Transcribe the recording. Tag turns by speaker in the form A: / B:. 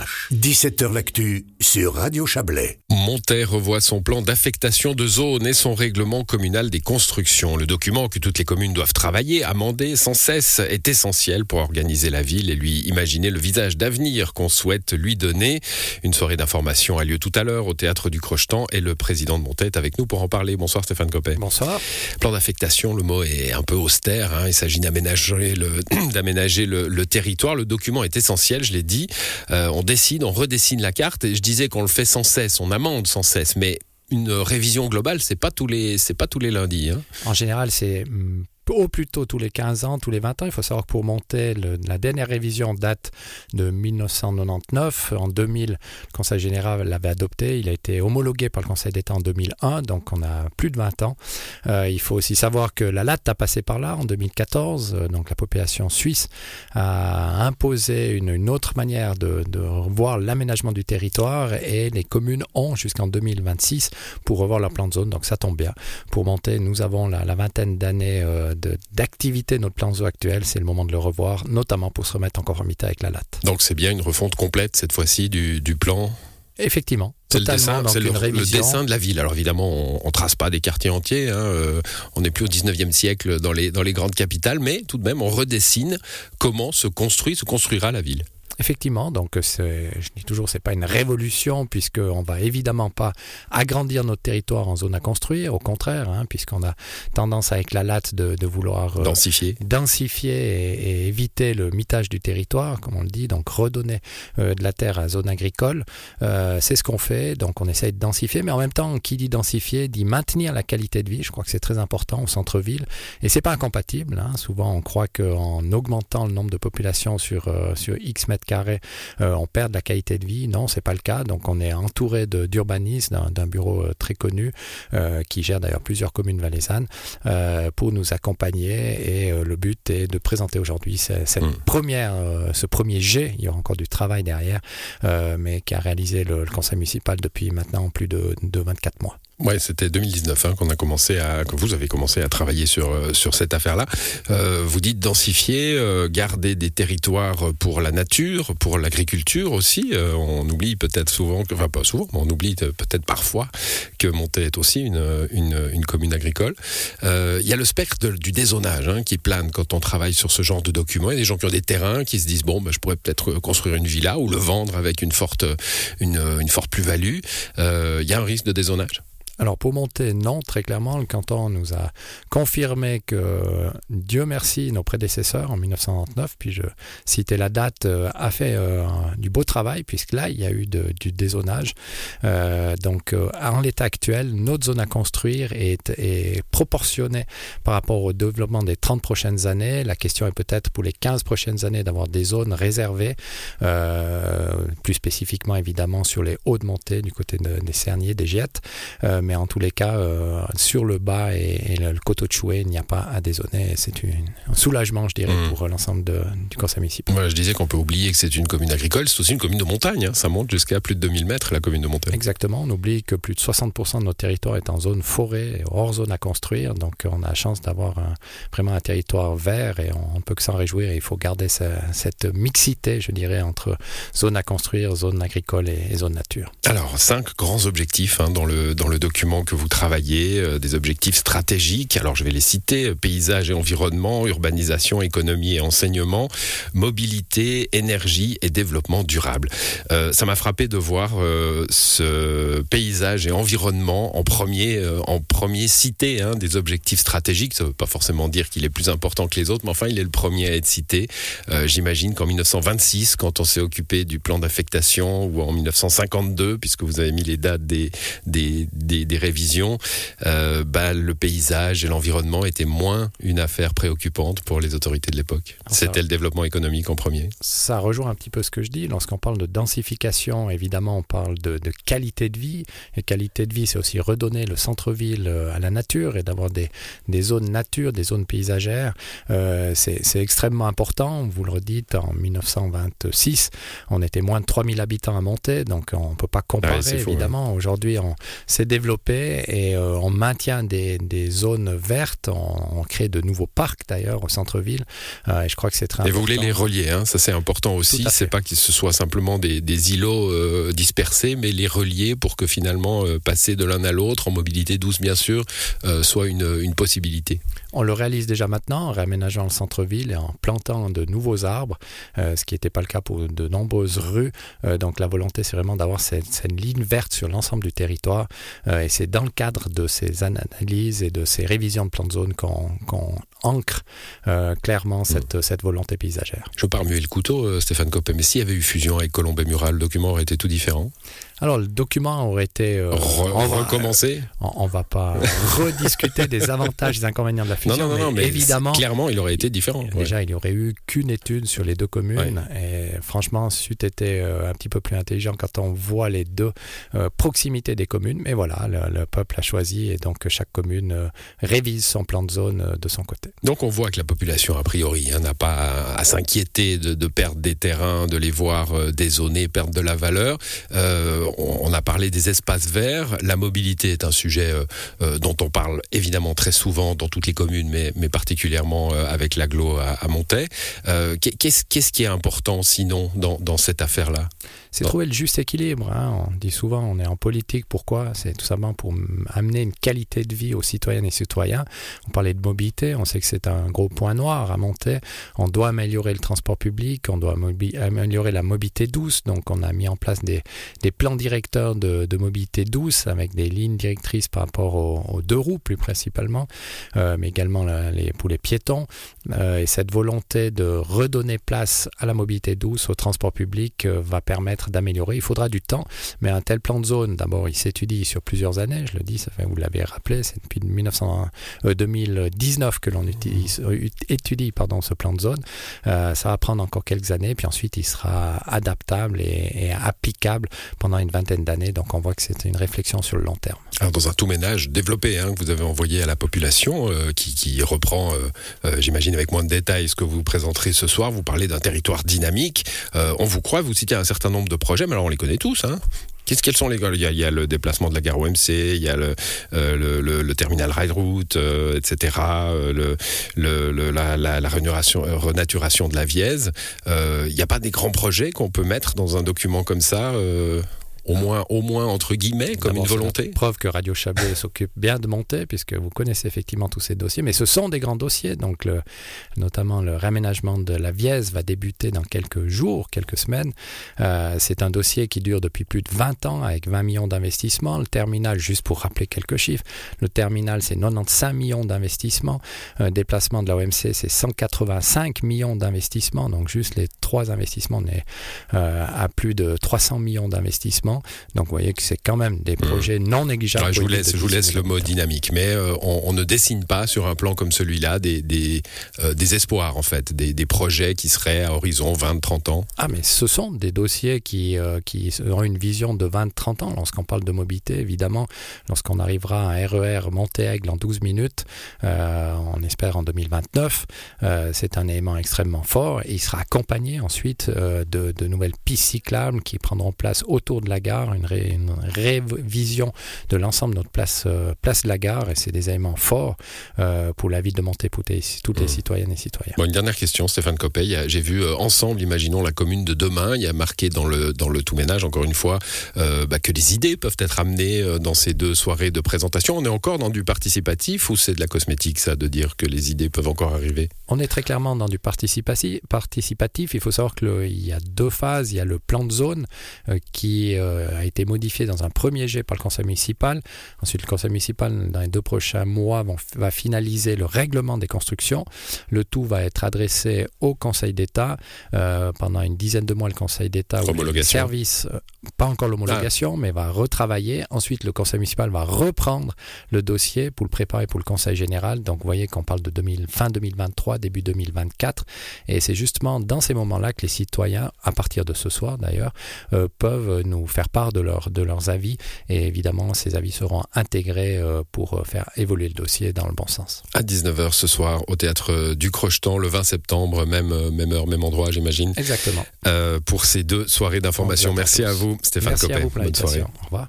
A: Эрмитаж. 17h L'actu sur Radio Chablais.
B: Montet revoit son plan d'affectation de zone et son règlement communal des constructions. Le document que toutes les communes doivent travailler, amender sans cesse, est essentiel pour organiser la ville et lui imaginer le visage d'avenir qu'on souhaite lui donner. Une soirée d'information a lieu tout à l'heure au théâtre du Crochetan et le président de Montet est avec nous pour en parler. Bonsoir Stéphane Copet.
C: Bonsoir.
B: Plan d'affectation, le mot est un peu austère. Hein. Il s'agit d'aménager le, d'aménager le, territoire. Le document est essentiel, je l'ai dit. Euh, on décide, on redessine la carte. Et je disais qu'on le fait sans cesse, on amende sans cesse, mais une révision globale, c'est pas les, c'est pas tous les lundis. Hein.
C: En général, c'est hum, au plus tôt tous les 15 ans, tous les 20 ans. Il faut savoir que pour monter, la dernière révision date de 1999. En 2000, le Conseil général l'avait adopté. Il a été homologué par le Conseil d'État en 2001, donc on a plus de 20 ans. Euh, il faut aussi savoir que la LAT a passé par là en 2014. Euh, donc la population suisse a imposé une, autre manière de, de revoir l'aménagement du territoire et les communes ont jusqu'en 2026 pour revoir leur plan de zone. Donc ça tombe bien. Pour monter, nous avons la, la vingtaine d'années euh, d'activité notre plan zoo actuel, c'est le moment de le revoir, notamment pour se remettre en conformité avec la latte.
B: Donc c'est bien une refonte complète cette fois-ci du, plan?
C: Effectivement.
B: C'est le, dessin, le, dessin de la ville. Alors évidemment, on, ne trace pas des quartiers entiers. Hein, euh, on n'est plus au 19e siècle dans les, dans les grandes capitales, mais tout de même, on redessine comment se construit, se construira la ville.
C: Effectivement, donc je dis toujours, c'est pas une révolution puisqu'on va évidemment pas agrandir notre territoire en zone à construire, au contraire, hein, puisqu'on a tendance avec la latte de, vouloir
B: euh, densifier,
C: densifier et, éviter le mitage du territoire, comme on le dit, donc redonner euh, de la terre à zone agricole. Euh, c'est ce qu'on fait, donc on essaye de densifier, mais en même temps, qui dit densifier dit maintenir la qualité de vie. Je crois que c'est très important au centre-ville et c'est pas incompatible. Hein. Souvent, on croit qu'en augmentant le nombre de population sur sur x mètres carré, euh, on perd de la qualité de vie. Non, c'est pas le cas. Donc on est entouré d'urbanistes, d'un bureau euh, très connu euh, qui gère d'ailleurs plusieurs communes valaisannes pour nous accompagner. Et le but est de présenter aujourd'hui cette première, ce premier jet. Il y aura encore du travail derrière, mais qui a réalisé le, conseil municipal depuis maintenant plus de, de 24 mois.
B: Ouais, c'était 2019 hein, qu'on a commencé à, que vous avez commencé à travailler sur euh, sur cette affaire-là. Euh, vous dites densifier, euh, garder des territoires pour la nature, pour l'agriculture aussi. Euh, on oublie peut-être souvent, enfin pas souvent, mais on oublie peut-être parfois que Montet est aussi une une, une commune agricole. Il y a le spectre du dézonage hein, qui plane quand on travaille sur ce genre de documents. Il y a des gens qui ont des terrains qui se disent bon, ben, je pourrais peut-être construire une villa ou le vendre avec une forte une, une forte plus-value. Il y a un risque de dézonage.
C: Alors pour monter, non, très clairement, le canton nous a confirmé que Dieu merci, nos prédécesseurs en 1999, puis je citais la date, euh, a fait euh, du beau travail, puisque là, il y a eu du dézonage. Euh, donc en l'état actuel, notre zone à construire est, proportionnée par rapport au développement des 30 prochaines années. La question est peut-être pour les 15 prochaines années d'avoir des zones réservées, plus spécifiquement évidemment sur les hauts de montée du côté des Cerniers, des Giettes mais en tous les cas, euh, sur le bas et, le, coteau de Chouet, il n'y a pas à dézoner. C'est un soulagement, je dirais, mmh. pour l'ensemble du conseil municipal.
B: je disais qu'on peut oublier que c'est une commune agricole, c'est aussi une commune de montagne. Hein. Ça monte jusqu'à plus de 2000 mètres, la commune de montagne.
C: Exactement. On oublie que plus de 60% de notre territoire est en zone forêt, hors zone à construire. Donc, on a la chance d'avoir vraiment un territoire vert et on ne peut que s'en réjouir. il faut garder cette mixité, je dirais, entre zone à construire, zone agricole et, zone nature.
B: Alors, cinq grands objectifs hein, dans, le, dans le document que vous travaillez, euh, des objectifs stratégiques. Alors je vais les citer euh, paysage et environnement, urbanisation, économie et enseignement, mobilité, énergie et développement durable. Euh, ça m'a frappé de voir ce paysage et environnement en premier, en premier cité hein, des objectifs stratégiques. Ça ne veut pas forcément dire qu'il est plus important que les autres, mais enfin il est le premier à être cité. J'imagine qu'en 1926, quand on s'est occupé du plan d'affectation, ou en 1952, puisque vous avez mis les dates des, des des révisions, euh, bah, le paysage et l'environnement étaient moins une affaire préoccupante pour les autorités de l'époque. C'était le développement économique en premier.
C: Ça rejoint un petit peu ce que je dis. Lorsqu'on parle de densification, évidemment, on parle de, qualité de vie. Et qualité de vie, c'est aussi redonner le centre-ville euh, à la nature et d'avoir des, des, zones nature, des zones paysagères. Euh, c'est extrêmement important. Vous le redites, en 1926, on était moins de 3000 habitants à monter, donc on ne peut pas comparer
B: Ouais, fou,
C: évidemment. Aujourd'hui, on s'est développé et euh, on maintient des, des zones vertes, on, on crée de nouveaux parcs d'ailleurs au centre-ville, euh, et je crois que c'est très
B: Et vous
C: important.
B: voulez les relier, hein, ça c'est important aussi. C'est pas que ce soit simplement des, des îlots euh, dispersés, mais les relier pour que finalement passer de l'un à l'autre en mobilité douce bien sûr soit une, une possibilité.
C: On le réalise déjà maintenant en réaménageant le centre-ville et en plantant de nouveaux arbres, euh, ce qui n'était pas le cas pour de nombreuses rues. Euh, donc la volonté, c'est vraiment d'avoir cette, cette ligne verte sur l'ensemble du territoire. Euh, et c'est dans le cadre de ces analyses et de ces révisions de plans de zone qu'on qu'on ancre euh, clairement cette, cette volonté paysagère.
B: Je pars muer le couteau, euh, Stéphane Coppet, mais s'il y avait eu fusion avec Colombet Mural, le document aurait été tout différent?
C: Alors le document aurait été... euh,
B: Re-
C: on va-
B: recommencer
C: on, va pas rediscuter des avantages et des inconvénients de la fusion,
B: non, non, non, mais
C: évidemment...
B: clairement il aurait été différent. ouais.
C: Déjà, il n'y aurait eu qu'une étude sur les deux communes. Et franchement, c'eût été euh, un petit peu plus intelligent quand on voit les deux euh, proximités des communes. Mais voilà, le, le peuple a choisi et donc chaque commune révise son plan de zone de son côté.
B: Donc on voit que la population, a priori, hein, n'a pas à, s'inquiéter de, de perdre des terrains, de les voir euh, perdre de la valeur. Euh, on, a parlé des espaces verts. La mobilité est un sujet euh, euh, dont on parle évidemment très souvent dans toutes les communes, mais, mais particulièrement euh, avec l'aglo à, à Montaix. Euh, qu'est- Qu'est-ce qu'est-ce qui est important sinon dans, dans cette affaire-là?
C: C'est trouver le juste équilibre. hein. On dit souvent, on est en politique. Pourquoi? C'est tout simplement pour amener une qualité de vie aux citoyennes et citoyens. On parlait de mobilité. On sait que c'est un gros point noir à monter. On doit améliorer le transport public. On doit améliorer la mobilité douce. Donc, on a mis en place des, plans directeurs de, mobilité douce avec des lignes directrices par rapport aux, deux roues, plus principalement, euh, mais également pour les piétons. Euh, et cette volonté de redonner place à la mobilité douce, au transport public, euh, va permettre d'améliorer. Il faudra du temps, mais un tel plan de zone, d'abord, il s'étudie sur plusieurs années. Je le dis, vous l'avez rappelé, c'est depuis 1900, euh, 2019 que l'on euh, étudie ce plan de zone. Euh, ça va prendre encore quelques années, puis ensuite il sera adaptable et applicable pendant une vingtaine d'années. Donc on voit que c'est une réflexion sur le long terme.
B: Alors, dans un tout ménage développé hein, que vous avez envoyé à la population, euh, qui, qui reprend, euh, euh, j'imagine avec moins de détails, ce que vous présenterez ce soir, vous parlez d'un territoire dynamique. Euh, on vous croit, vous citez un certain nombre de projets, mais alors on les connaît tous. Hein Qu'est-ce quels sont les il y, a, il y a le déplacement de la gare OMC, il y a le, euh, le, le, le terminal rail route, etc. le, la, la, la renaturation, de la Vièze. Il n'y a pas des grands projets qu'on peut mettre dans un document comme ça, au moins, au moins entre guillemets, comme une volonté.
C: Preuve que Radio Chablais s'occupe bien de monter, puisque vous connaissez effectivement tous ces dossiers, mais ce sont des grands dossiers. Donc, le- notamment le réaménagement de la Vièze va débuter dans quelques jours, quelques semaines. Euh, c'est un dossier qui dure depuis plus de 20 ans, avec 20 millions d'investissements. Le terminal, juste pour rappeler quelques chiffres, le terminal, c'est 95 millions d'investissements. Déplacement de la OMC, c'est 185 millions d'investissements. Donc, juste les trois investissements, on est euh, à plus de 300 millions d'investissements. Donc, vous voyez que c'est quand même des projets non négligeables.
B: Je vous laisse, je vous
C: 10
B: laisse le mot dynamique, mais euh, on, on ne dessine pas sur un plan comme celui-là des, des, euh, des espoirs en fait, des, des projets qui seraient à horizon 20-30 ans.
C: Ah, mais ce sont des dossiers qui, euh, qui auront une vision de 20-30 ans. Lorsqu'on parle de mobilité, évidemment, lorsqu'on arrivera à un RER Montéaigle en 12 minutes, on espère en 2029, euh, c'est un élément extrêmement fort. Et il sera accompagné ensuite de, de nouvelles pistes cyclables qui prendront place autour de la gare, une, ré- une révision de l'ensemble de notre place, euh, place de la gare. Et c'est des éléments forts euh, pour la ville de Monté, pour les- toutes les
B: Mmh.
C: citoyennes et citoyens.
B: Bon, une dernière question, Stéphane a- J'ai vu euh, ensemble, imaginons la commune de demain. Il y a marqué dans le, dans le tout ménage, encore une fois, euh, bah, que les idées peuvent être amenées euh, dans ces deux soirées de présentation. On est encore dans du participatif ou c'est de la cosmétique, ça, de dire que les idées peuvent encore arriver?
C: On est très clairement dans du participatif. participatif. Il faut savoir qu'il y a deux phases. Il y a le plan de zone euh, qui a été modifié dans un premier jet par le conseil municipal. Ensuite, le conseil municipal, dans les deux prochains mois, va finaliser le règlement des constructions. Le tout va être adressé au Conseil d'État. Euh, pendant une dizaine de mois, le Conseil d'État ou
B: Homologation.
C: services, euh, pas encore l'homologation, mais va retravailler. Ensuite, le Conseil municipal va reprendre le dossier pour le préparer pour le Conseil général. Donc, vous voyez qu'on parle de 2000, fin 2023, début 2024. Et c'est justement dans ces moments-là que les citoyens, à partir de ce soir d'ailleurs, euh, peuvent nous faire faire part de, leur, de leurs avis et évidemment ces avis seront intégrés pour faire évoluer le dossier dans le bon sens.
B: À 19h ce soir au théâtre du Crochetan le 20 septembre, même, même heure, même endroit j'imagine.
C: Exactement.
B: pour ces deux soirées d'information. Merci à vous Stéphane
C: Merci
B: Copé.
C: Bonne soirée. Au revoir.